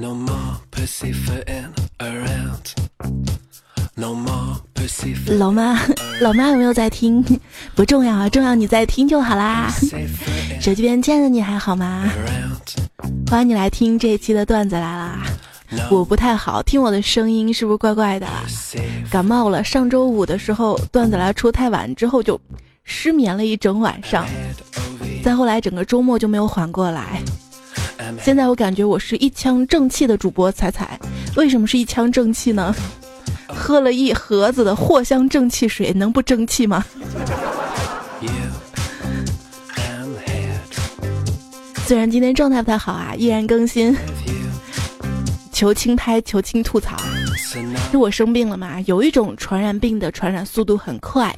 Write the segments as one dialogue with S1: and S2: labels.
S1: 老妈，老妈有没有在听？不重要啊，重要你在听就好啦。手机边亲爱的你还好吗？欢迎你来听这一期的段子来啦。我不太好，听我的声音是不是怪怪的？感冒了。上周五的时候段子来出太晚，之后就失眠了一整晚上。再后来整个周末就没有缓过来。现在我感觉我是一腔正气的主播彩彩。为什么是一腔正气呢？喝了一盒子的藿香正气水，能不争气吗？虽然今天状态不太好啊，依然更新。求轻拍，求轻吐槽。是我生病了嘛？有一种传染病的传染速度很快，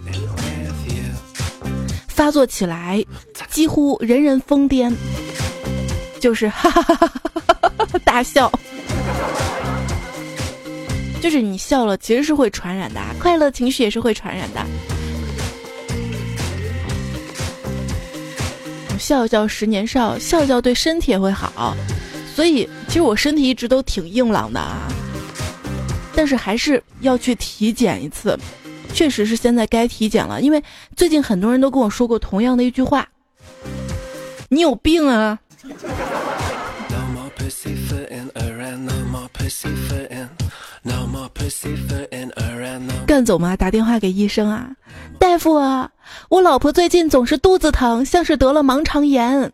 S1: 发作起来几乎人人疯癫，就是哈哈哈哈哈哈大笑。就是你笑了，其实是会传染的，快乐情绪也是会传染的。笑笑十年少，笑笑对身体也会好。所以，其实我身体一直都挺硬朗的啊，但是还是要去体检一次。确实是现在该体检了，因为最近很多人都跟我说过同样的一句话：“你有病啊！”干总吗，打电话给医生啊，大夫啊，我老婆最近总是肚子疼，像是得了盲肠炎。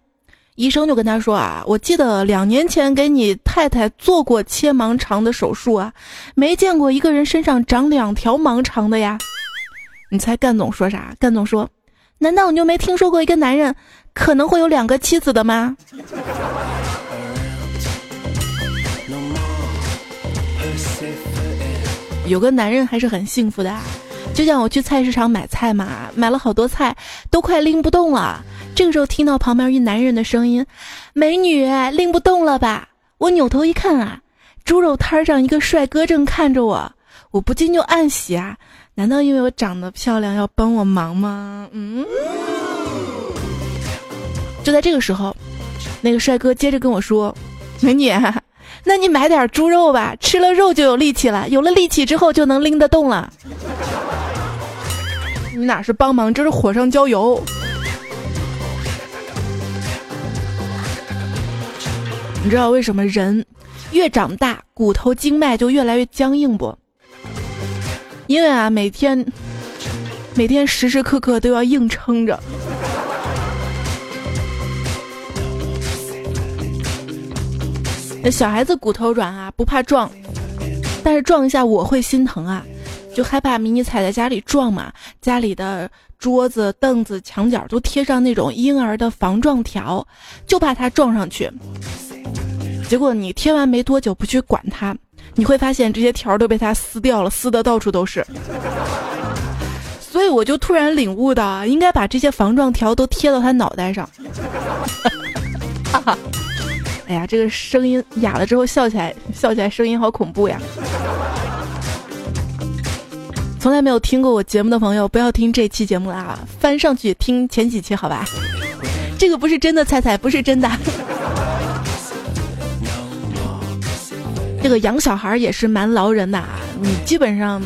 S1: 医生就跟他说啊，我记得两年前给你太太做过切盲肠的手术啊，没见过一个人身上长两条盲肠的呀。你猜干总说啥？干总说，难道你就没听说过一个男人可能会有两个妻子的吗？有个男人还是很幸福的，就像我去菜市场买菜嘛，买了好多菜，都快拎不动了。这个时候听到旁边一男人的声音：“美女，拎不动了吧？”我扭头一看啊，猪肉摊上一个帅哥正看着我，我不禁就暗喜啊，难道因为我长得漂亮要帮我忙吗？嗯。就在这个时候，那个帅哥接着跟我说：“美女。”那你买点猪肉吧，吃了肉就有力气了，有了力气之后就能拎得动了。你哪是帮忙，这是火上浇油。你知道为什么人越长大骨头经脉就越来越僵硬不？因为啊，每天每天时时刻刻都要硬撑着。小孩子骨头软啊，不怕撞，但是撞一下我会心疼啊，就害怕迷你踩在家里撞嘛。家里的桌子、凳子、墙角都贴上那种婴儿的防撞条，就怕他撞上去。结果你贴完没多久，不去管它，你会发现这些条都被他撕掉了，撕的到处都是。所以我就突然领悟到，应该把这些防撞条都贴到他脑袋上。哈哈。哎呀，这个声音哑了之后笑起来，笑起来声音好恐怖呀！从来没有听过我节目的朋友，不要听这期节目了啊，翻上去听前几期好吧？这个不是真的，菜菜不是真的。这个养小孩也是蛮劳人的啊，你基本上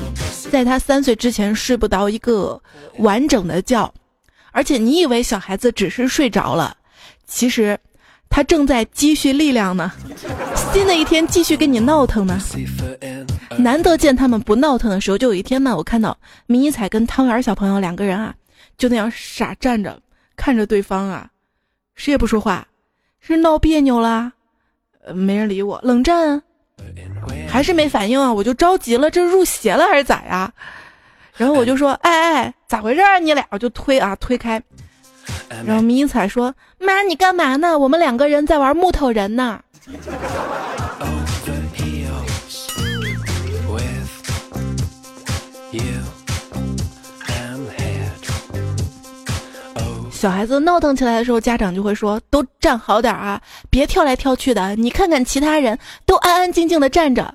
S1: 在他三岁之前睡不到一个完整的觉，而且你以为小孩子只是睡着了，其实。他正在积蓄力量呢，新的一天继续跟你闹腾呢。难得见他们不闹腾的时候，就有一天嘛，我看到迷彩跟汤圆小朋友两个人啊，就那样傻站着看着对方啊，谁也不说话，是闹别扭啦，呃，没人理我，冷战，啊还是没反应啊，我就着急了，这入邪了还是咋呀？然后我就说，哎哎，咋回事啊？你俩我就推啊，推开。然后迷彩说：“妈，你干嘛呢？我们两个人在玩木头人呢。”小孩子闹腾起来的时候，家长就会说：“都站好点啊，别跳来跳去的。你看看其他人都安安静静的站着。”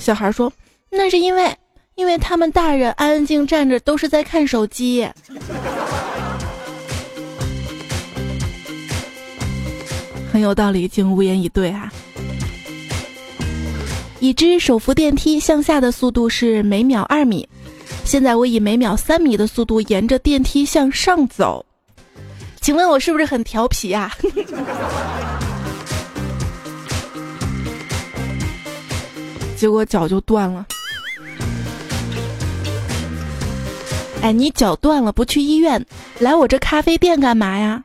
S1: 小孩说：“那是因为，因为他们大人安安静站着都是在看手机。”很有道理，竟无言以对啊！已知手扶电梯向下的速度是每秒二米，现在我以每秒三米的速度沿着电梯向上走，请问我是不是很调皮呀？结果脚就断了。哎，你脚断了不去医院，来我这咖啡店干嘛呀？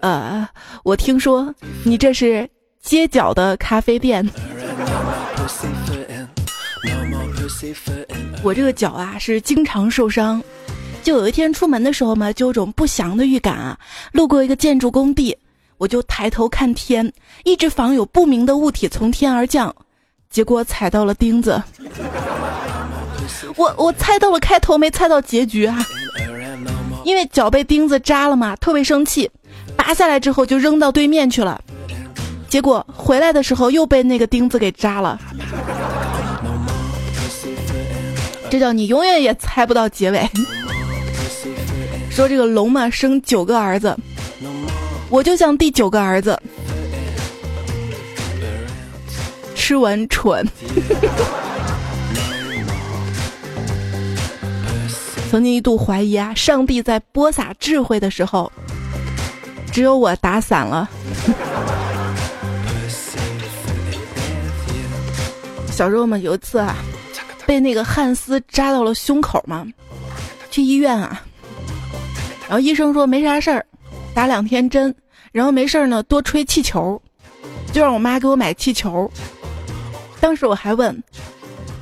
S1: 呃，我听说你这是街角的咖啡店。我这个脚啊是经常受伤，就有一天出门的时候嘛，就有种不祥的预感啊。路过一个建筑工地，我就抬头看天，一直防有不明的物体从天而降。结果踩到了钉子，我我猜到了开头，没猜到结局啊！因为脚被钉子扎了嘛，特别生气，拔下来之后就扔到对面去了。结果回来的时候又被那个钉子给扎了。这叫你永远也猜不到结尾。说这个龙嘛，生九个儿子，我就像第九个儿子。吃完蠢。曾经一度怀疑啊，上帝在播撒智慧的时候，只有我打伞了。小时候嘛，有一次啊，被那个汉斯扎到了胸口嘛，去医院啊，然后医生说没啥事儿，打两天针，然后没事儿呢，多吹气球，就让我妈给我买气球。当时我还问：“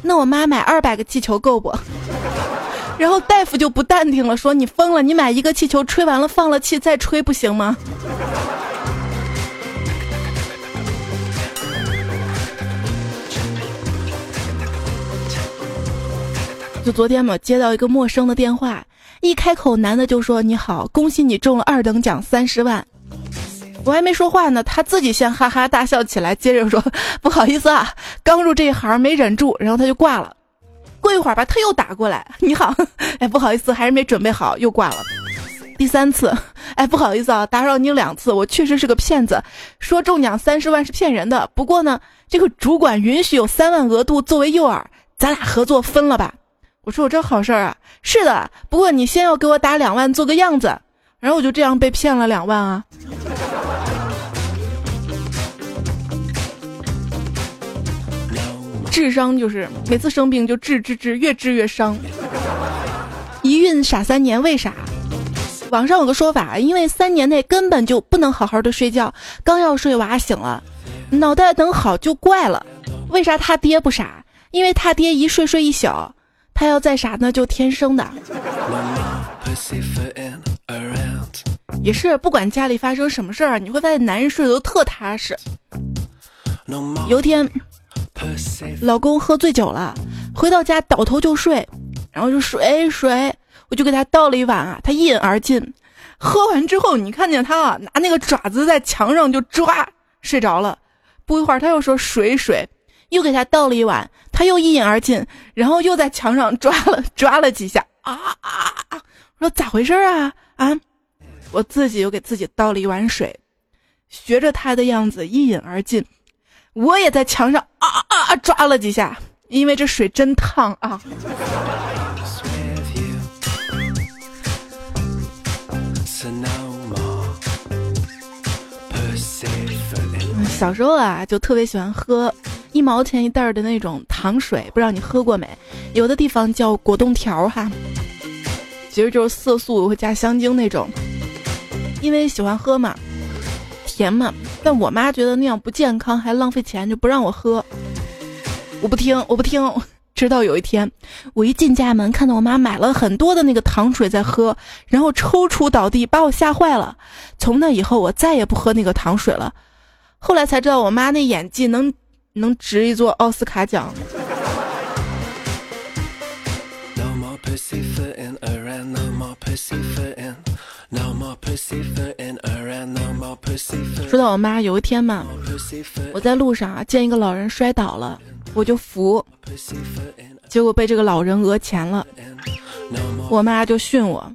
S1: 那我妈买二百个气球够不？”然后大夫就不淡定了，说：“你疯了！你买一个气球吹完了放了气再吹不行吗？”就昨天嘛，接到一个陌生的电话，一开口男的就说：“你好，恭喜你中了二等奖三十万。”我还没说话呢，他自己先哈哈大笑起来，接着说：“不好意思啊，刚入这一行没忍住。”然后他就挂了。过一会儿吧，他又打过来：“你好，哎，不好意思，还是没准备好，又挂了。”第三次，哎，不好意思啊，打扰你两次，我确实是个骗子，说中奖三十万是骗人的。不过呢，这个主管允许有三万额度作为诱饵，咱俩合作分了吧？我说我这好事儿啊，是的。不过你先要给我打两万做个样子，然后我就这样被骗了两万啊。智商就是每次生病就治治治，越治越伤。一孕傻三年，为啥？网上有个说法，因为三年内根本就不能好好的睡觉，刚要睡娃醒了，脑袋等好就怪了。为啥他爹不傻？因为他爹一睡睡一宿，他要再傻那就天生的。也是，不管家里发生什么事儿，你会发现男人睡得都特踏实。有天。老公喝醉酒了，回到家倒头就睡，然后就水水，我就给他倒了一碗啊，他一饮而尽。喝完之后，你看见他啊，拿那个爪子在墙上就抓，睡着了。不一会儿他又说水水，又给他倒了一碗，他又一饮而尽，然后又在墙上抓了 抓了几下啊啊啊！我说咋回事啊啊！我自己又给自己倒了一碗水，学着他的样子一饮而尽。我也在墙上啊啊啊抓了几下，因为这水真烫啊！小时候啊，就特别喜欢喝一毛钱一袋儿的那种糖水，不知道你喝过没？有的地方叫果冻条哈，其实就是色素会加香精那种，因为喜欢喝嘛。甜嘛，但我妈觉得那样不健康，还浪费钱，就不让我喝。我不听，我不听。直到有一天，我一进家门，看到我妈买了很多的那个糖水在喝，然后抽搐倒地，把我吓坏了。从那以后，我再也不喝那个糖水了。后来才知道，我妈那演技能能值一座奥斯卡奖。说到我妈，有一天嘛，我在路上啊见一个老人摔倒了，我就扶，结果被这个老人讹钱了。我妈就训我：“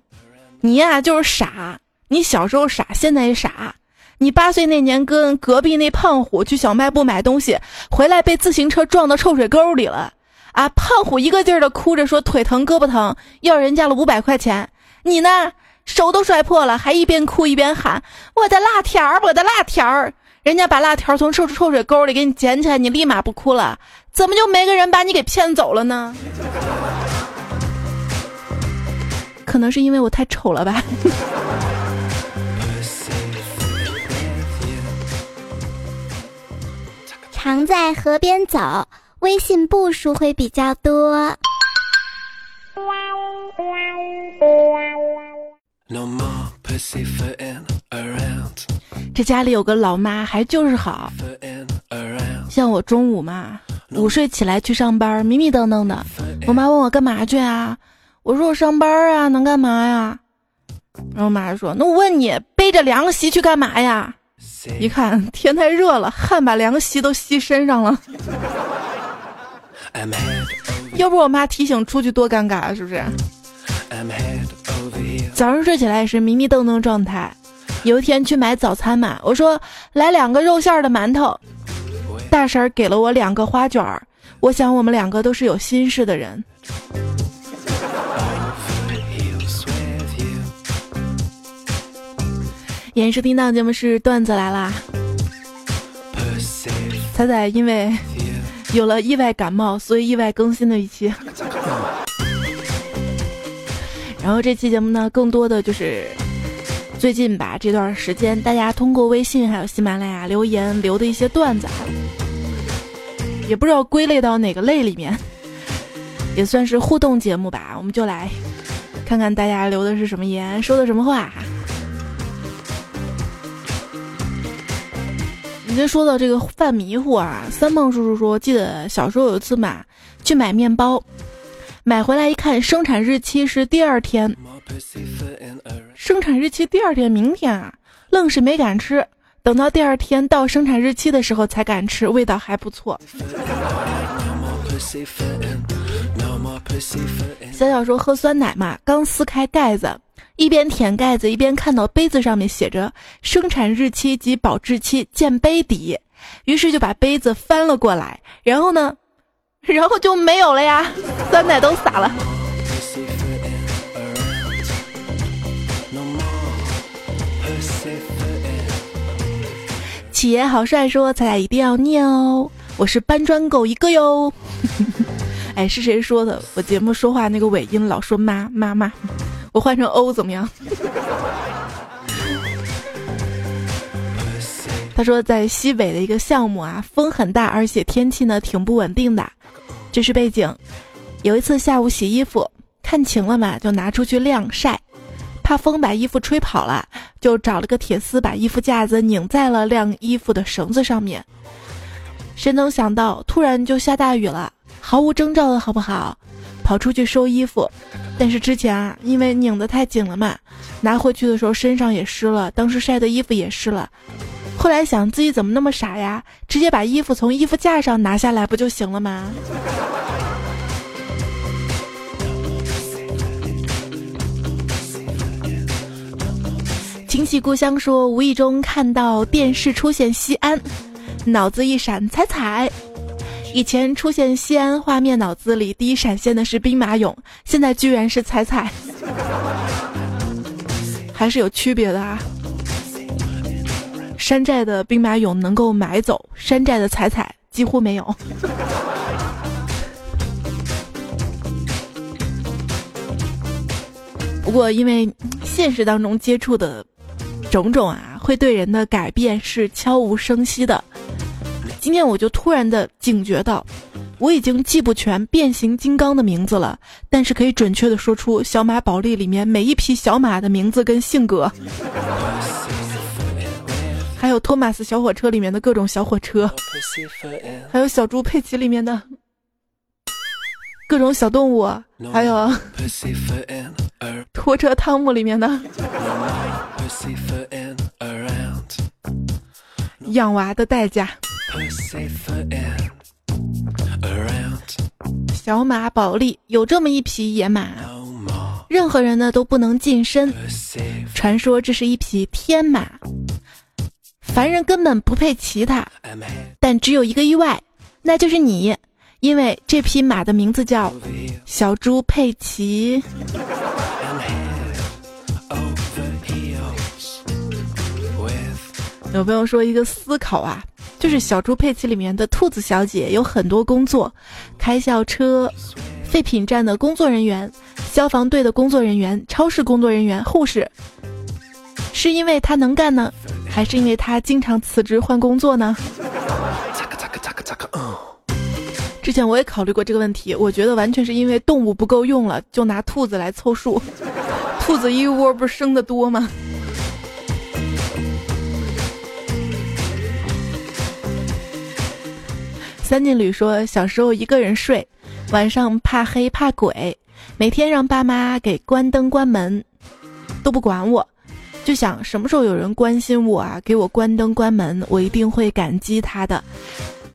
S1: 你呀就是傻，你小时候傻，现在也傻，你八岁那年跟隔壁那胖虎去小卖部买东西，回来被自行车撞到臭水沟里了。啊，胖虎一个劲儿的哭着说腿疼胳膊疼，要人家了五百块钱。你呢，手都摔破了，还一边哭一边喊我的辣条儿，我的辣条儿。人家把辣条从臭臭水沟里给你捡起来，你立马不哭了？怎么就没个人把你给骗走了呢？可能是因为我太丑了吧。
S2: 常在河边走，微信步数会比较多。
S1: 哇哇哇哇哇这家里有个老妈，还就是好。像我中午嘛，午睡起来去上班，迷迷瞪瞪的。我妈问我干嘛去啊？我说我上班啊，能干嘛呀？然后我妈说：“那我问你，背着凉席去干嘛呀？”一看天太热了，汗把凉席都吸身上了。要不我妈提醒出去多尴尬啊，是不是？早上睡起来也是迷迷瞪瞪状态。有一天去买早餐嘛，我说来两个肉馅的馒头，大婶给了我两个花卷儿。我想我们两个都是有心事的人。演视听到节目是段子来啦。彩彩因为有了意外感冒，所以意外更新了一期。然后这期节目呢，更多的就是最近吧这段时间，大家通过微信还有喜马拉雅留言留的一些段子，也不知道归类到哪个类里面，也算是互动节目吧。我们就来看看大家留的是什么言，说的什么话。你这说到这个犯迷糊啊，三胖叔叔说，记得小时候有一次嘛，去买面包，买回来一看，生产日期是第二天，生产日期第二天，明天啊，愣是没敢吃，等到第二天到生产日期的时候才敢吃，味道还不错。小小说喝酸奶嘛，刚撕开盖子。一边舔盖子，一边看到杯子上面写着“生产日期及保质期见杯底”，于是就把杯子翻了过来。然后呢，然后就没有了呀，酸奶都洒了。企业好帅说：“咱俩一定要念哦，我是搬砖狗一个哟。”哎，是谁说的？我节目说话那个尾音老说妈妈妈。我换成 O 怎么样？他说在西北的一个项目啊，风很大，而且天气呢挺不稳定的。这是背景。有一次下午洗衣服，看晴了嘛，就拿出去晾晒，怕风把衣服吹跑了，就找了个铁丝把衣服架子拧在了晾衣服的绳子上面。谁能想到突然就下大雨了，毫无征兆的好不好？跑出去收衣服。但是之前啊，因为拧得太紧了嘛，拿回去的时候身上也湿了，当时晒的衣服也湿了。后来想自己怎么那么傻呀，直接把衣服从衣服架上拿下来不就行了吗？亲戚故乡说，无意中看到电视出现西安，脑子一闪，彩彩。以前出现西安画面，脑子里第一闪现的是兵马俑，现在居然是彩彩，还是有区别的啊！山寨的兵马俑能够买走，山寨的彩彩几乎没有。不过，因为现实当中接触的种种啊，会对人的改变是悄无声息的。今天我就突然的警觉到，我已经记不全变形金刚的名字了，但是可以准确的说出小马宝莉里面每一匹小马的名字跟性格，还有托马斯小火车里面的各种小火车，还有小猪佩奇里面的各种小动物，还有拖车汤姆里面的养娃的代价。小马宝莉有这么一匹野马，任何人呢都不能近身。传说这是一匹天马，凡人根本不配骑它，但只有一个意外，那就是你，因为这匹马的名字叫小猪佩奇。有朋友说一个思考啊，就是小猪佩奇里面的兔子小姐有很多工作，开校车、废品站的工作人员、消防队的工作人员、超市工作人员、护士。是因为他能干呢，还是因为他经常辞职换工作呢？之前我也考虑过这个问题，我觉得完全是因为动物不够用了，就拿兔子来凑数。兔子一窝不是生的多吗？三金旅说，小时候一个人睡，晚上怕黑怕鬼，每天让爸妈给关灯关门，都不管我。就想什么时候有人关心我啊，给我关灯关门，我一定会感激他的。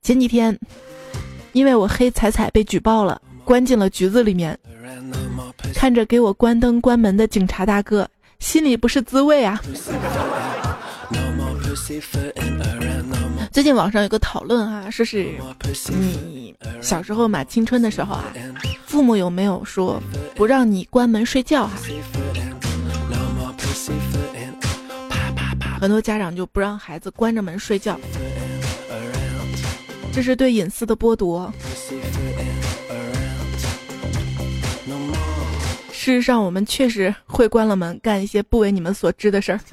S1: 前几天，因为我黑彩彩被举报了，关进了局子里面，看着给我关灯关门的警察大哥，心里不是滋味啊。最近网上有个讨论啊，说是你小时候嘛，青春的时候啊，父母有没有说不让你关门睡觉哈？很多家长就不让孩子关着门睡觉，这是对隐私的剥夺。事实上，我们确实会关了门干一些不为你们所知的事儿。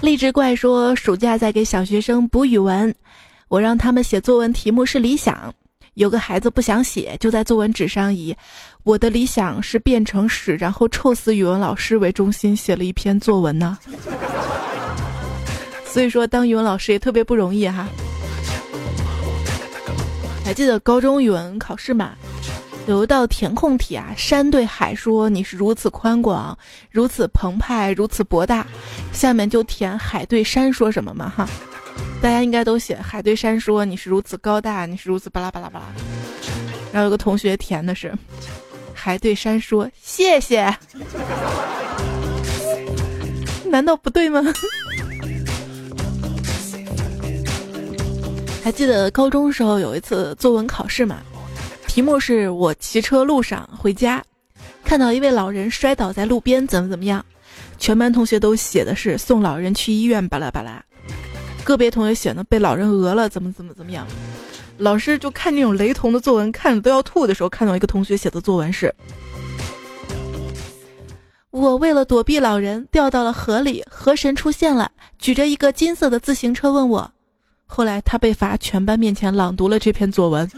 S1: 励志怪说，暑假在给小学生补语文，我让他们写作文题目是理想。有个孩子不想写，就在作文纸上以“我的理想是变成屎，然后臭死语文老师”为中心写了一篇作文呢。所以说，当语文老师也特别不容易哈。还记得高中语文考试吗？有一道填空题啊，山对海说你是如此宽广，如此澎湃，如此博大，下面就填海对山说什么嘛哈。大家应该都写海对山说你是如此高大，你是如此巴拉巴拉巴拉。然后有个同学填的是海对山说谢谢，难道不对吗？还记得高中时候有一次作文考试吗？题目是我骑车路上回家，看到一位老人摔倒在路边，怎么怎么样？全班同学都写的是送老人去医院，巴拉巴拉。个别同学写的被老人讹了，怎么怎么怎么样？老师就看这种雷同的作文，看着都要吐的时候，看到一个同学写的作文是：我为了躲避老人掉到了河里，河神出现了，举着一个金色的自行车问我。后来他被罚全班面前朗读了这篇作文。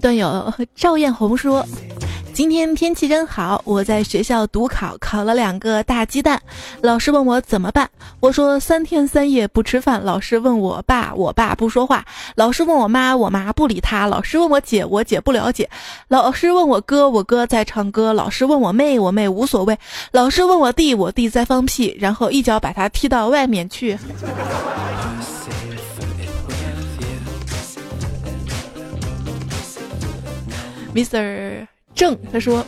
S1: 段友赵艳红说。今天天气真好，我在学校读考，考了两个大鸡蛋。老师问我怎么办，我说三天三夜不吃饭。老师问我爸，我爸不说话。老师问我妈，我妈不理他。老师问我姐，我姐不了解。老师问我哥，我哥在唱歌。老师问我妹，我妹无所谓。老师问我弟，我弟在放屁，然后一脚把他踢到外面去。Mr. 正他说：“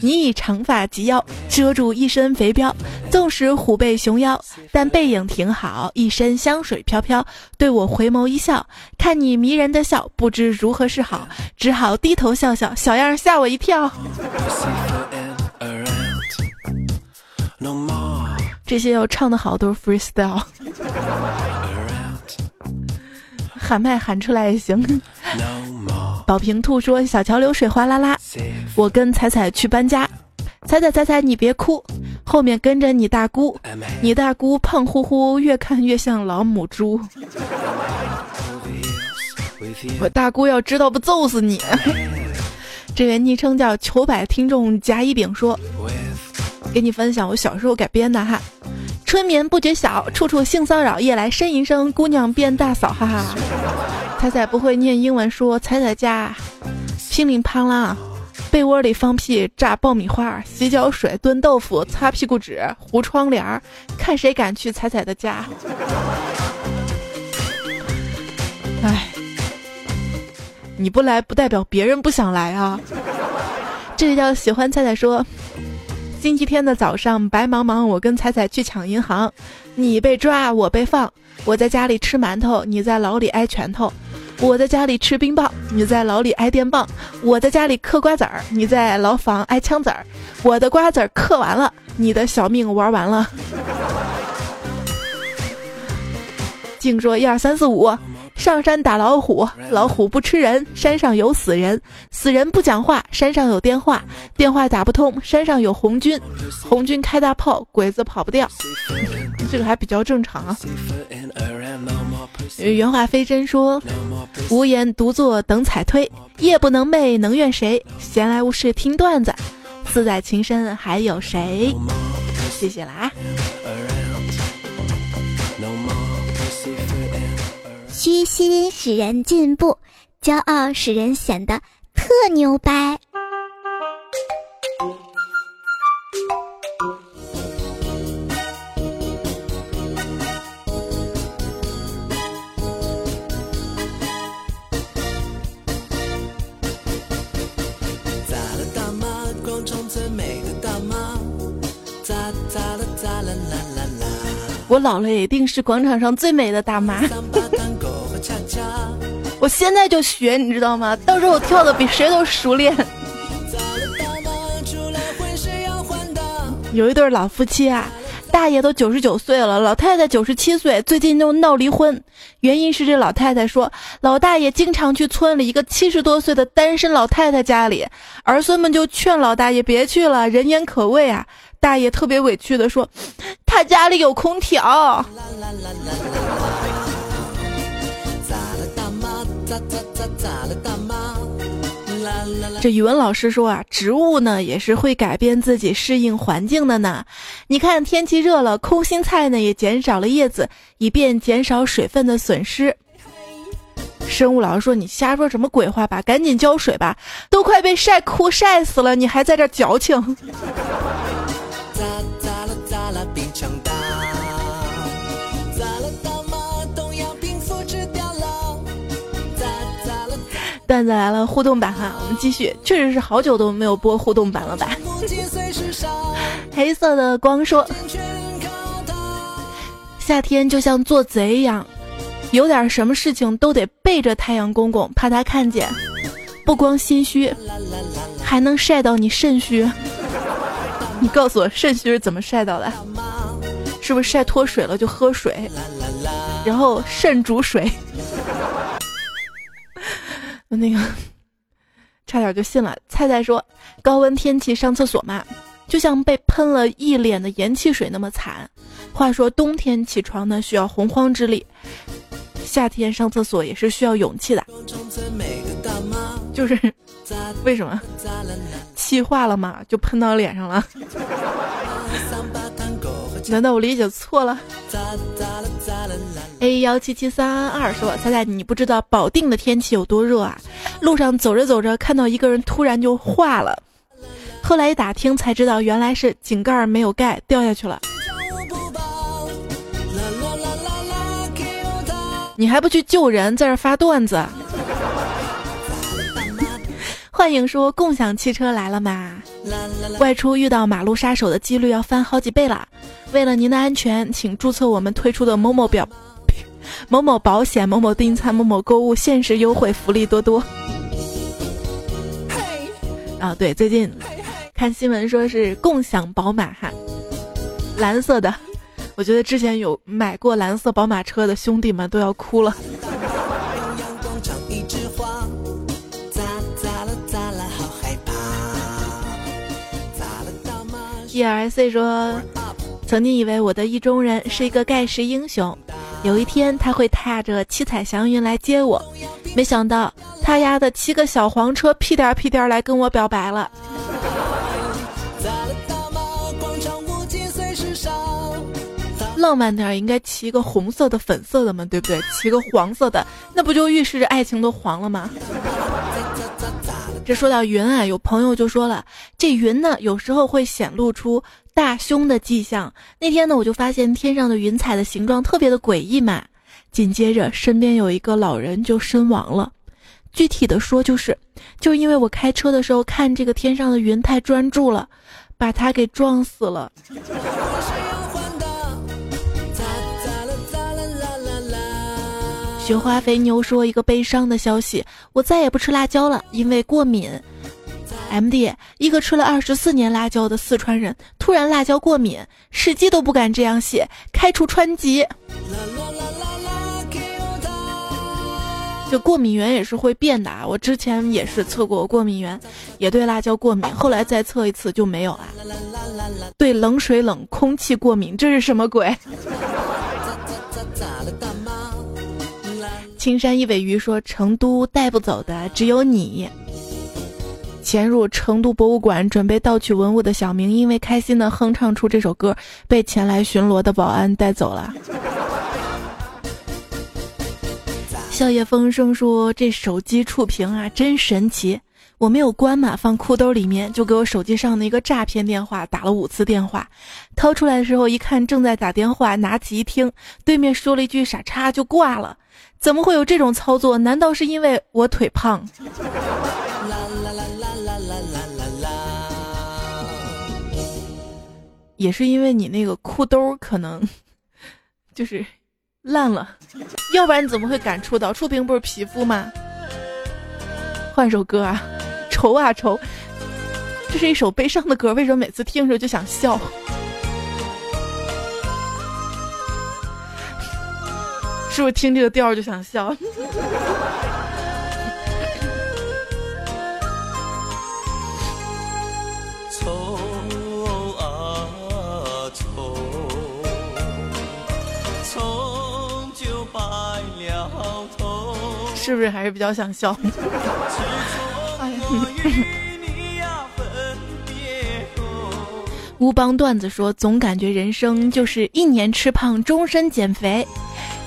S1: 你以长发及腰，遮住一身肥膘，纵使虎背熊腰，但背影挺好，一身香水飘飘。对我回眸一笑，看你迷人的笑，不知如何是好，只好低头笑笑，小样吓我一跳。”这些要唱的好都是 freestyle，喊麦喊出来也行。宝瓶兔说：“小桥流水哗啦啦，我跟彩彩去搬家。彩彩彩彩，你别哭，后面跟着你大姑。你大姑胖乎乎，越看越像老母猪。我大姑要知道不揍死你。”这位昵称叫求百听众甲乙丙说：“给你分享我小时候改编的哈，春眠不觉晓，处处性骚扰。夜来呻吟声，姑娘变大嫂，哈哈。”彩彩不会念英文，说彩彩家乒铃啪啦，被窝里放屁，炸爆米花，洗脚水，炖豆腐，擦屁股纸，糊窗帘儿，看谁敢去彩彩的家。哎，你不来不代表别人不想来啊。这个叫喜欢彩彩说，星期天的早上白茫茫，我跟彩彩去抢银行，你被抓，我被放，我在家里吃馒头，你在牢里挨拳头。我在家里吃冰棒，你在牢里挨电棒；我在家里嗑瓜子儿，你在牢房挨枪子儿。我的瓜子儿嗑完了，你的小命玩完了。净说一二三四五，上山打老虎，老虎不吃人，山上有死人，死人不讲话，山上有电话，电话打不通，山上有红军，红军开大炮，鬼子跑不掉。这个还比较正常啊。原话非真说：“无言独坐等彩推，夜不能寐能怨谁？闲来无事听段子，自在情深还有谁？”谢谢啦。
S2: 虚心使人进步，骄傲使人显得特牛掰。
S1: 我老了也一定是广场上最美的大妈。我现在就学，你知道吗？到时候我跳的比谁都熟练。有一对老夫妻啊，大爷都九十九岁了，老太太九十七岁，最近就闹离婚。原因是这老太太说，老大爷经常去村里一个七十多岁的单身老太太家里，儿孙们就劝老大爷别去了，人言可畏啊。大爷特别委屈的说：“他家里有空调。”这语文老师说啊，植物呢也是会改变自己适应环境的呢。你看天气热了，空心菜呢也减少了叶子，以便减少水分的损失。生物老师说：“你瞎说什么鬼话吧？赶紧浇水吧，都快被晒哭晒死了，你还在这矫情。”段子来了，互动版哈，我们继续。确实是好久都没有播互动版了吧？黑色的光说，夏天就像做贼一样，有点什么事情都得背着太阳公公，怕他看见。不光心虚，还能晒到你肾虚。你告诉我，肾虚是怎么晒到的？是不是晒脱水了就喝水，然后肾煮水？那个 差点就信了。菜菜说，高温天气上厕所嘛，就像被喷了一脸的盐汽水那么惨。话说冬天起床呢需要洪荒之力，夏天上厕所也是需要勇气的。就是为什么气化了嘛，就喷到脸上了？难道我理解错了？A 幺七七三二说：“猜猜你不知道保定的天气有多热啊？路上走着走着，看到一个人突然就化了，后来一打听才知道，原来是井盖没有盖掉下去了。你还不去救人，在这发段子？”幻影说：“共享汽车来了吗？外出遇到马路杀手的几率要翻好几倍了。为了您的安全，请注册我们推出的某某表、某某保险、某某订餐、某某购物，限时优惠，福利多多。”啊，对，最近看新闻说是共享宝马哈，蓝色的。我觉得之前有买过蓝色宝马车的兄弟们都要哭了。E R C 说：“曾经以为我的意中人是一个盖世英雄，有一天他会踏着七彩祥云来接我，没想到他丫的骑个小黄车屁颠屁颠来跟我表白了。浪漫点应该骑一个红色的、粉色的嘛，对不对？骑个黄色的，那不就预示着爱情都黄了吗？”这说到云啊，有朋友就说了，这云呢有时候会显露出大凶的迹象。那天呢，我就发现天上的云彩的形状特别的诡异嘛。紧接着身边有一个老人就身亡了。具体的说，就是就因为我开车的时候看这个天上的云太专注了，把他给撞死了。雪花肥牛说一个悲伤的消息：我再也不吃辣椒了，因为过敏。M D，一个吃了二十四年辣椒的四川人，突然辣椒过敏，史记都不敢这样写，开除川籍。这过敏源也是会变的啊！我之前也是测过过敏源，也对辣椒过敏，后来再测一次就没有了。对冷水冷空气过敏，这是什么鬼？青山一尾鱼说：“成都带不走的只有你。”潜入成都博物馆准备盗取文物的小明，因为开心的哼唱出这首歌，被前来巡逻的保安带走了。笑靥风声说：“这手机触屏啊，真神奇！我没有关嘛，放裤兜里面，就给我手机上的一个诈骗电话打了五次电话。掏出来的时候一看，正在打电话，拿起一听，对面说了一句‘傻叉’，就挂了。怎么会有这种操作？难道是因为我腿胖？也是因为你那个裤兜可能 就是。”烂了，要不然你怎么会感触到触屏不是皮肤吗？换首歌啊，愁啊愁，这是一首悲伤的歌，为什么每次听着就想笑？是不是听这个调就想笑？愁啊愁，愁就白了头是不是还是比较想笑？乌邦段子说，总感觉人生就是一年吃胖，终身减肥。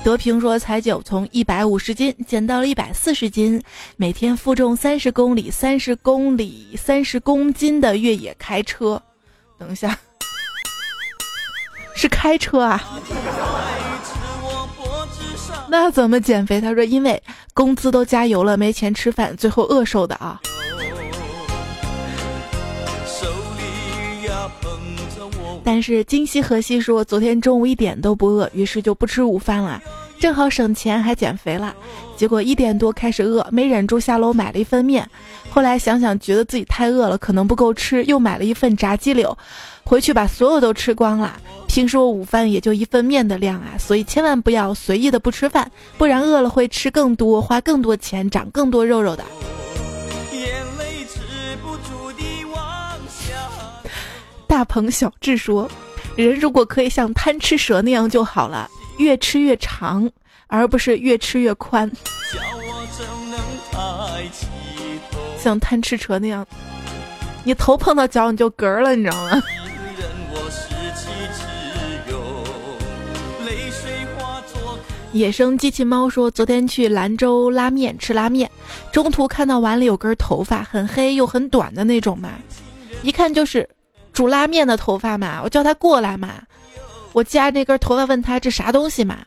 S1: 德平说，彩九从一百五十斤减到了一百四十斤，每天负重三十公里，三十公里三十公斤的越野开车。等一下，是开车啊？那怎么减肥？他说，因为工资都加油了，没钱吃饭，最后饿瘦的啊。但是今夕何夕说，昨天中午一点都不饿，于是就不吃午饭了，正好省钱还减肥了。结果一点多开始饿，没忍住下楼买了一份面，后来想想觉得自己太饿了，可能不够吃，又买了一份炸鸡柳，回去把所有都吃光了。平时我午饭也就一份面的量啊，所以千万不要随意的不吃饭，不然饿了会吃更多，花更多钱，长更多肉肉的。大鹏小智说：“人如果可以像贪吃蛇那样就好了，越吃越长，而不是越吃越宽。像贪吃蛇那样，你头碰到脚你就嗝了，你知道吗？”野生机器猫说：“昨天去兰州拉面吃拉面，中途看到碗里有根头发，很黑又很短的那种嘛，一看就是煮拉面的头发嘛。我叫他过来嘛，我夹那根头发问他这啥东西嘛。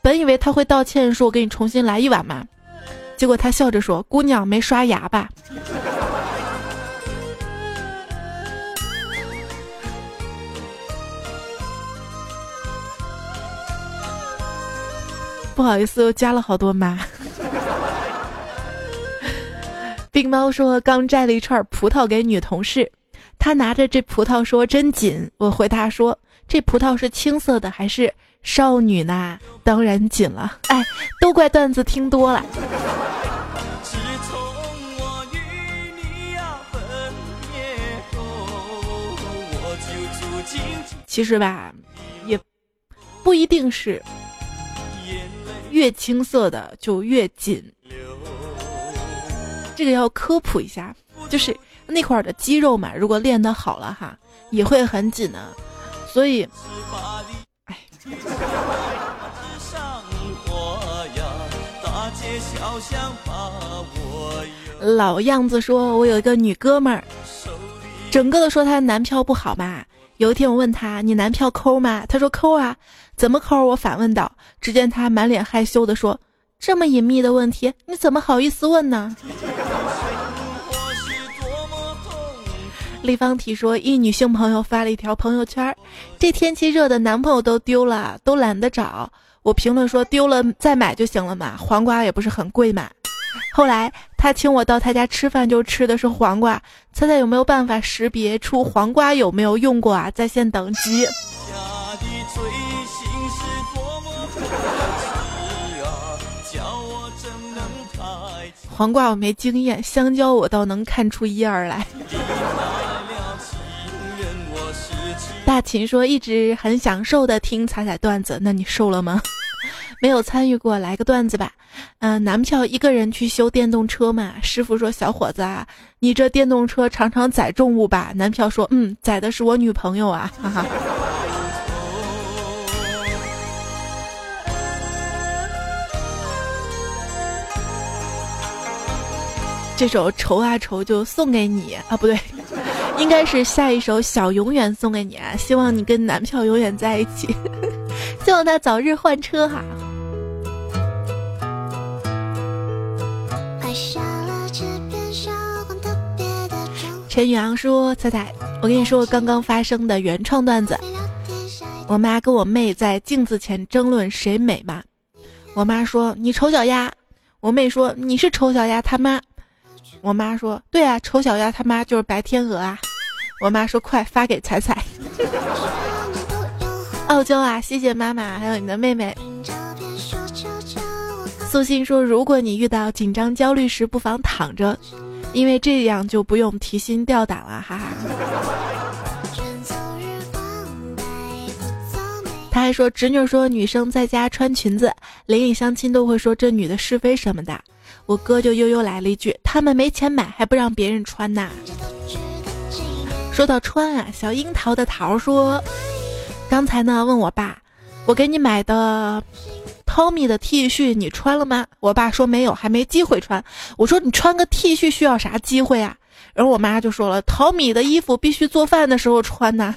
S1: 本以为他会道歉说我给你重新来一碗嘛，结果他笑着说：姑娘没刷牙吧。”不好意思，又加了好多妈。冰猫说刚摘了一串葡萄给女同事，他拿着这葡萄说真紧。我回答说这葡萄是青色的还是少女呢？当然紧了。哎，都怪段子听多了。其实吧，也不一定是。越青涩的就越紧，这个要科普一下，就是那块的肌肉嘛，如果练得好了哈，也会很紧的。所以，哎，老样子说，我有一个女哥们儿，整个的说她男票不好嘛。有一天我问他：“你男票抠吗？”他说：“抠啊。”怎么抠？我反问道。只见他满脸害羞地说：“这么隐秘的问题，你怎么好意思问呢？”立方体说：“一女性朋友发了一条朋友圈，这天气热的，男朋友都丢了，都懒得找。”我评论说：“丢了再买就行了嘛，黄瓜也不是很贵嘛。”后来他请我到他家吃饭，就吃的是黄瓜。猜猜有没有办法识别出黄瓜有没有用过啊？在线等级。黄瓜我没经验，香蕉我倒能看出一二来。大秦说一直很享受的听彩彩段子，那你瘦了吗？没有参与过，来个段子吧。嗯，男票一个人去修电动车嘛。师傅说：“小伙子啊，你这电动车常常载重物吧？”男票说：“嗯，载的是我女朋友啊。”哈哈。这首愁啊愁就送给你啊，不对，应该是下一首小永远送给你啊。希望你跟男票永远在一起，希望他早日换车哈。陈宇昂说：“彩彩，我跟你说刚刚发生的原创段子。我妈跟我妹在镜子前争论谁美嘛。我妈说你丑小鸭，我妹说你是丑小鸭他妈。我妈说对啊，丑小鸭他妈就是白天鹅啊。我妈说快发给彩彩。傲娇啊，谢谢妈妈，还有你的妹妹。素心说，如果你遇到紧张焦虑时，不妨躺着。”因为这样就不用提心吊胆了，哈哈。他还说，侄女说女生在家穿裙子，邻里相亲都会说这女的是非什么的。我哥就悠悠来了一句：“他们没钱买，还不让别人穿呐。”说到穿啊，小樱桃的桃说：“刚才呢，问我爸，我给你买的。” Tommy 的 T 恤你穿了吗？我爸说没有，还没机会穿。我说你穿个 T 恤需要啥机会啊？然后我妈就说了，Tommy 的衣服必须做饭的时候穿呐。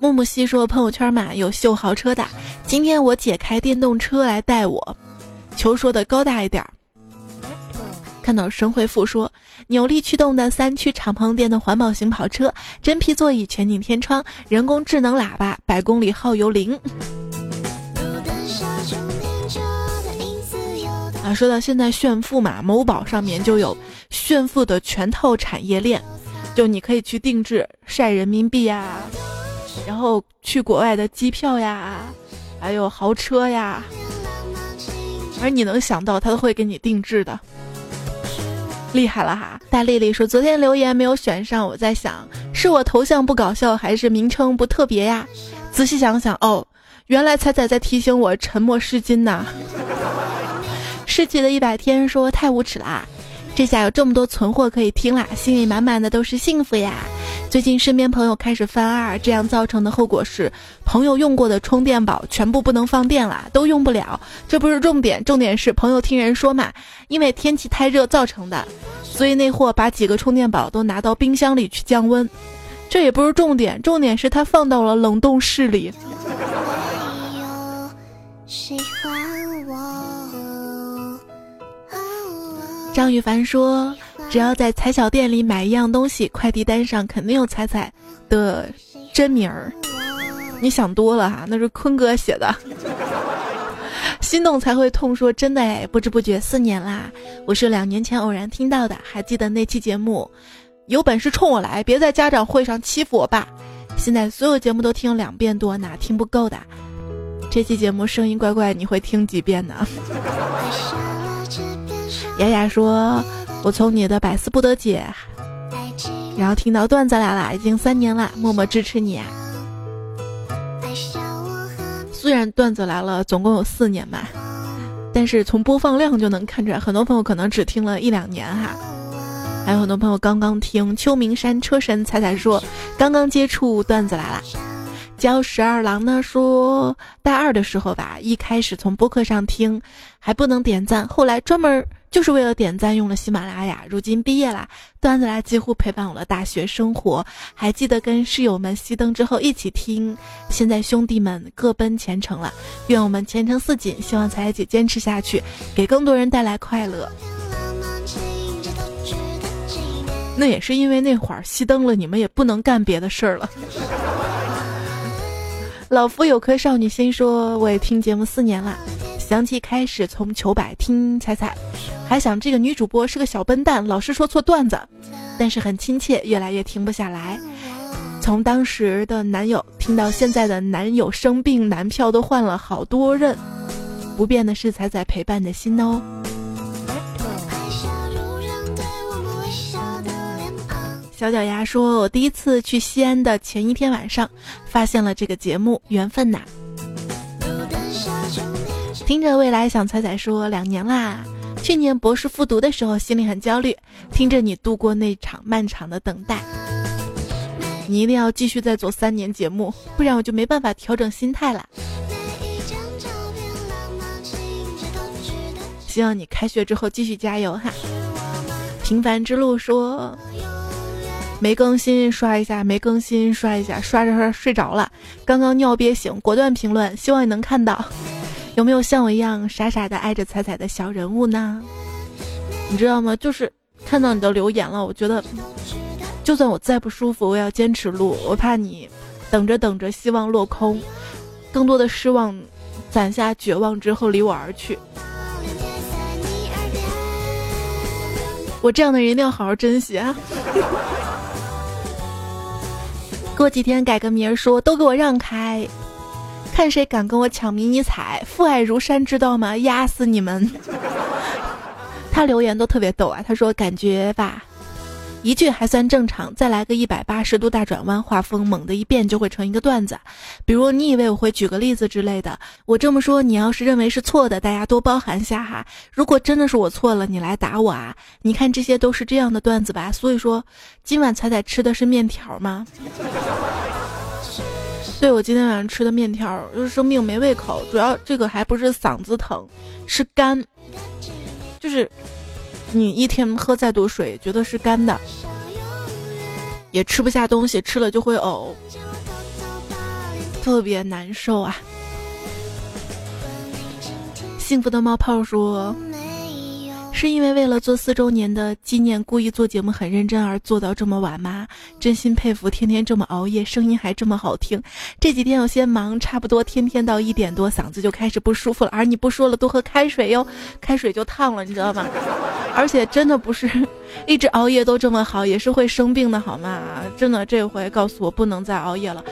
S1: 木木西说朋友圈嘛有秀豪车的，今天我姐开电动车来带我，求说的高大一点儿。看到神回复说，扭力驱动的三驱敞篷电动环保型跑车，真皮座椅，全景天窗，人工智能喇叭，百公里耗油零。啊，说到现在炫富嘛，某宝上面就有炫富的全套产业链，就你可以去定制晒人民币呀，然后去国外的机票呀，还有豪车呀，而你能想到，他都会给你定制的。厉害了哈！大丽丽说昨天留言没有选上，我在想是我头像不搞笑还是名称不特别呀？仔细想想，哦，原来彩彩在提醒我沉默是金呐。逝去的一百天说太无耻啦，这下有这么多存货可以听啦，心里满满的都是幸福呀。最近身边朋友开始翻二，这样造成的后果是，朋友用过的充电宝全部不能放电了，都用不了。这不是重点，重点是朋友听人说嘛，因为天气太热造成的，所以那货把几个充电宝都拿到冰箱里去降温。这也不是重点，重点是他放到了冷冻室里。张雨凡说。只要在彩小店里买一样东西，快递单上肯定有彩彩的真名儿。你想多了哈，那是坤哥写的。心动才会痛，说真的哎，不知不觉四年啦。我是两年前偶然听到的，还记得那期节目，有本事冲我来，别在家长会上欺负我爸。现在所有节目都听两遍多，哪听不够的？这期节目声音怪怪，你会听几遍呢？雅雅说。我从你的百思不得解，然后听到段子来了，已经三年了，默默支持你啊。虽然段子来了总共有四年嘛，但是从播放量就能看出来，很多朋友可能只听了一两年哈。还有很多朋友刚刚听秋名山车神彩彩说，刚刚接触段子来了。教十二郎呢说，大二的时候吧，一开始从播客上听，还不能点赞，后来专门就是为了点赞用了喜马拉雅。如今毕业啦，段子来几乎陪伴我的大学生活，还记得跟室友们熄灯之后一起听。现在兄弟们各奔前程了，愿我们前程似锦，希望彩彩姐坚持下去，给更多人带来快乐。那也是因为那会儿熄灯了，你们也不能干别的事儿了。老夫有颗少女心，说我也听节目四年了，想起开始从糗百听彩彩，还想这个女主播是个小笨蛋，老是说错段子，但是很亲切，越来越停不下来。从当时的男友听到现在的男友生病，男票都换了好多任，不变的是彩彩陪伴的心哦。小脚丫说：“我第一次去西安的前一天晚上，发现了这个节目，缘分呐。”听着未来想彩彩说：“两年啦，去年博士复读的时候心里很焦虑，听着你度过那场漫长的等待，你一定要继续再做三年节目，不然我就没办法调整心态了。希望你开学之后继续加油哈。”平凡之路说。没更新，刷一下；没更新，刷一下。刷着刷着睡着了，刚刚尿憋醒，果断评论，希望你能看到。有没有像我一样傻傻的爱着彩彩的小人物呢？你知道吗？就是看到你的留言了，我觉得，就算我再不舒服，我也要坚持录。我怕你等着等着希望落空，更多的失望攒下绝望之后离我而去。我这样的人一定要好好珍惜啊！过几天改个名儿，说都给我让开，看谁敢跟我抢迷你彩。父爱如山，知道吗？压死你们！他留言都特别逗啊，他说感觉吧。一句还算正常，再来个一百八十度大转弯，画风猛的一变就会成一个段子。比如你以为我会举个例子之类的，我这么说，你要是认为是错的，大家多包涵下哈。如果真的是我错了，你来打我啊！你看这些都是这样的段子吧。所以说，今晚彩彩吃的是面条吗？对，我今天晚上吃的面条，就是生病没胃口，主要这个还不是嗓子疼，是干，就是。你一天喝再多水，觉得是干的，也吃不下东西，吃了就会呕，特别难受啊！幸福的冒泡说。是因为为了做四周年的纪念，故意做节目很认真而做到这么晚吗？真心佩服，天天这么熬夜，声音还这么好听。这几天有些忙，差不多天天到一点多，嗓子就开始不舒服了。而你不说了，多喝开水哟，开水就烫了，你知道吗？而且真的不是一直熬夜都这么好，也是会生病的好吗？真的，这回告诉我不能再熬夜了。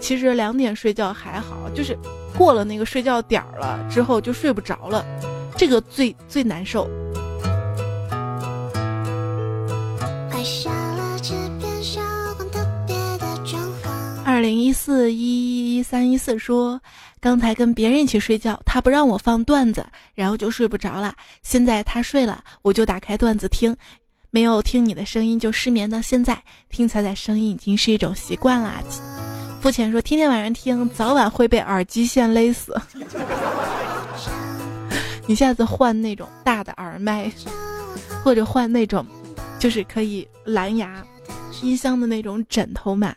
S1: 其实两点睡觉还好，就是过了那个睡觉点儿了之后就睡不着了，这个最最难受。二零一四一一三一四说，刚才跟别人一起睡觉，他不让我放段子，然后就睡不着了。现在他睡了，我就打开段子听，没有听你的声音就失眠到现在。听彩彩声音已经是一种习惯啦。付钱说，天天晚上听，早晚会被耳机线勒死。你下次换那种大的耳麦，或者换那种。就是可以蓝牙音箱的那种枕头嘛。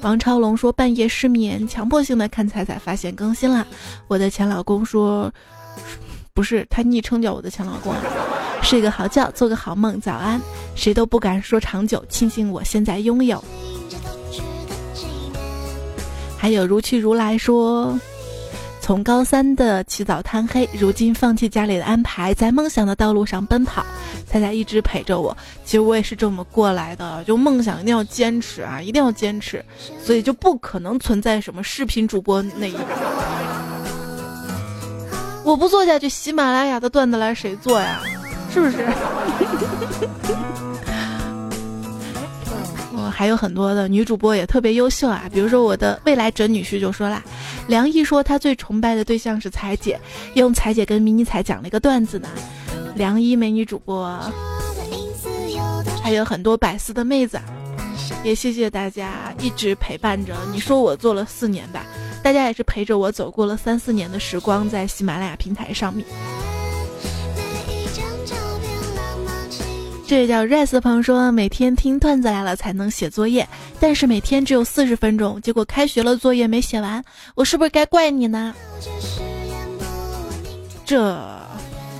S1: 王超龙说半夜失眠，强迫性的看彩彩，发现更新了。我的前老公说，不是他昵称叫我的前老公，睡个好觉，做个好梦，早安。谁都不敢说长久，庆幸我现在拥有。还有如去如来说。从高三的起早贪黑，如今放弃家里的安排，在梦想的道路上奔跑。彩彩一直陪着我，其实我也是这么过来的。就梦想一定要坚持啊，一定要坚持，所以就不可能存在什么视频主播那一。我不做下去，喜马拉雅的段子来谁做呀？是不是？还有很多的女主播也特别优秀啊，比如说我的未来准女婿就说啦，梁毅说他最崇拜的对象是彩姐，用彩姐跟迷你彩讲了一个段子呢。梁一美女主播，还有很多百思的妹子，也谢谢大家一直陪伴着。你说我做了四年吧，大家也是陪着我走过了三四年的时光，在喜马拉雅平台上面。这位叫 Rice 的朋友说，每天听段子来了才能写作业，但是每天只有四十分钟，结果开学了作业没写完，我是不是该怪你呢？这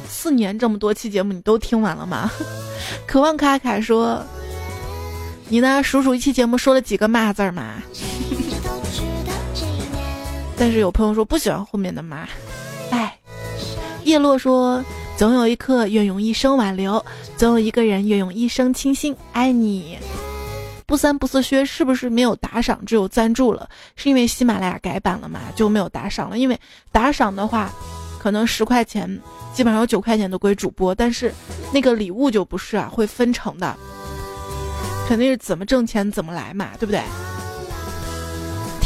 S1: 四年这么多期节目你都听完了吗？渴望卡卡说，你呢？数数一期节目说了几个骂字吗？但是有朋友说不喜欢后面的骂，哎，叶落说。总有一刻愿用一生挽留，总有一个人愿用一生倾心。爱你，不三不四薛是不是没有打赏，只有赞助了？是因为喜马拉雅改版了嘛，就没有打赏了？因为打赏的话，可能十块钱，基本上九块钱都归主播，但是那个礼物就不是啊，会分成的，肯定是怎么挣钱怎么来嘛，对不对？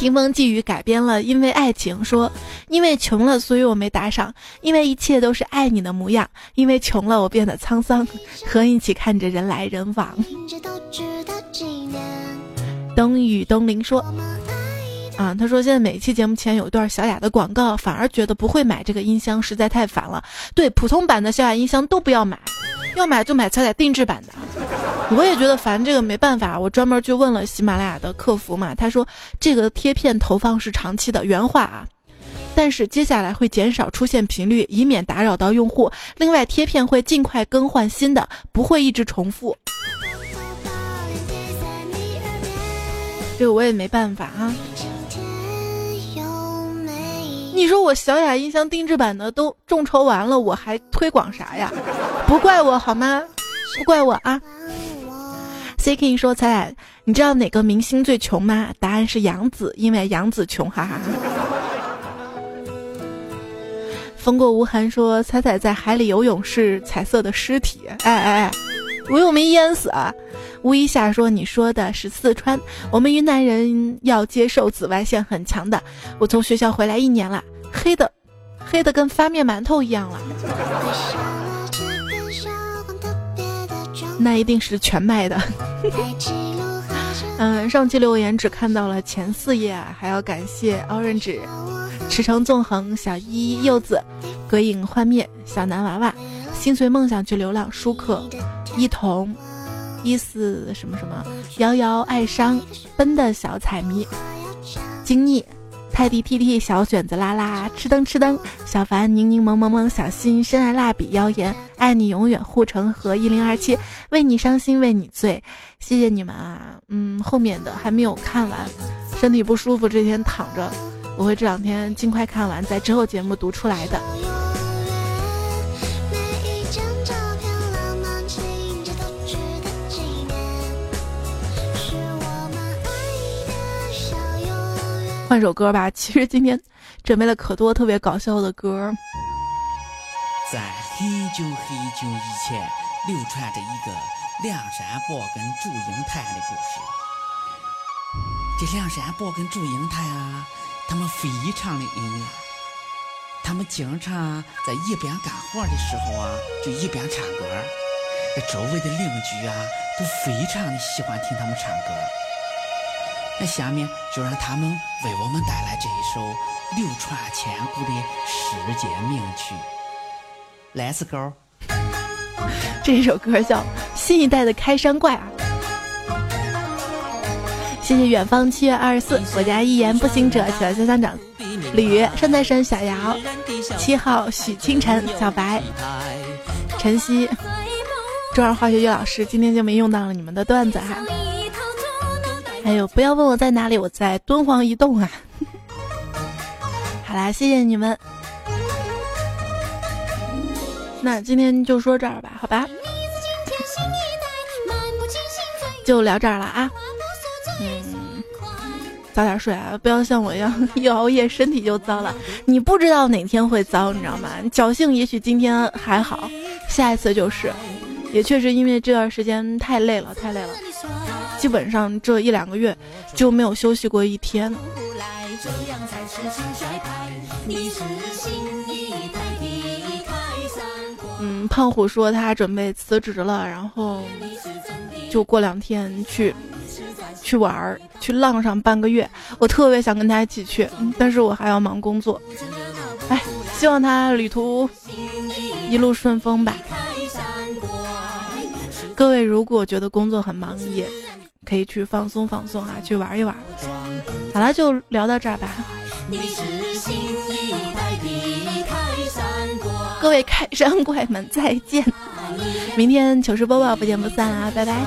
S1: 听风寄语改编了，因为爱情说，因为穷了，所以我没打赏，因为一切都是爱你的模样，因为穷了，我变得沧桑，和你一起看着人来人往。冬雨东林说，啊，他说现在每一期节目前有一段小雅的广告，反而觉得不会买这个音箱，实在太烦了。对，普通版的小雅音箱都不要买，要买就买小雅定制版的。我也觉得烦，这个没办法，我专门去问了喜马拉雅的客服嘛，他说这个贴片投放是长期的原话啊，但是接下来会减少出现频率，以免打扰到用户。另外，贴片会尽快更换新的，不会一直重复。这个我也没办法啊。你说我小雅音箱定制版的都众筹完了，我还推广啥呀？不怪我好吗？不怪我啊。C King 说：“彩彩，你知道哪个明星最穷吗？答案是杨紫，因为杨紫穷，哈哈。”风过无痕说：“彩彩在海里游泳是彩色的尸体。”哎哎哎，我又没淹死啊！吴一夏说：“你说的是四川，我们云南人要接受紫外线很强的。我从学校回来一年了，黑的，黑的跟发面馒头一样了。”那一定是全麦的。嗯，上期留言只看到了前四页，还要感谢 Orange、驰骋纵横、小一、柚子、鬼影幻灭、小男娃娃、心随梦想去流浪、舒克、一童、一四什么什么、遥遥爱伤、奔的小彩迷、精腻。泰迪 T T 小卷子拉拉吃灯吃灯小凡柠柠萌萌萌小新深爱蜡笔妖言爱你永远护城河一零二七为你伤心为你醉，谢谢你们啊！嗯，后面的还没有看完，身体不舒服这天躺着，我会这两天尽快看完，在之后节目读出来的。换首歌吧，其实今天准备了可多特别搞笑的歌。
S3: 在很久很久以前，流传着一个梁山伯跟祝英台的故事。这梁山伯跟祝英台啊，他们非常的恩爱，他们经常在一边干活的时候啊，就一边唱歌。这周围的邻居啊，都非常的喜欢听他们唱歌。那下面就让他们为我们带来这一首流传千古的世界名曲《Let's Go》。
S1: 这首歌叫《新一代的开山怪》啊！谢谢远方七月二十四，我家一言不行者，喜欢小乡长，吕山在山小姚，七号许清晨，小白，晨曦，中二化学月老师，今天就没用到了你们的段子哈。还有，不要问我在哪里，我在敦煌移动啊。好啦，谢谢你们。那今天就说这儿吧，好吧？就聊这儿了啊。嗯，早点睡啊，不要像我一样 一熬夜身体就糟了。你不知道哪天会糟，你知道吗？侥幸也许今天还好，下一次就是。也确实因为这段时间太累了，太累了。基本上这一两个月就没有休息过一天。嗯，胖虎说他准备辞职了，然后就过两天去去玩儿，去浪上半个月。我特别想跟他一起去，但是我还要忙工作。哎，希望他旅途一路顺风吧。各位如果觉得工作很忙，也可以去放松放松啊，去玩一玩。好了，就聊到这儿吧。各位开山怪们再见，明天糗事播报不见不散啊，拜拜。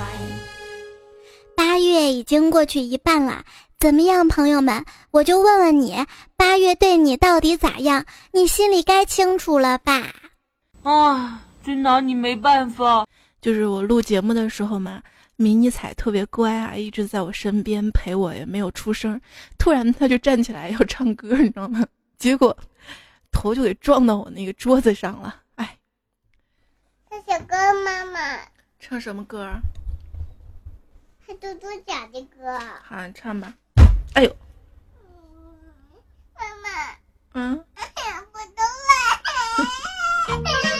S2: 八月已经过去一半了，怎么样，朋友们？我就问问你，八月对你到底咋样？你心里该清楚了吧？
S4: 啊，真拿你没办法。
S1: 就是我录节目的时候嘛，迷你彩特别乖啊，一直在我身边陪我，也没有出声。突然他就站起来要唱歌，你知道吗？结果头就给撞到我那个桌子上了。哎，
S2: 唱小歌妈妈。
S1: 唱什么歌？
S2: 嘟嘟假的歌。
S1: 好，你唱吧。哎呦，
S2: 妈妈。
S1: 嗯。哎呀，我都来。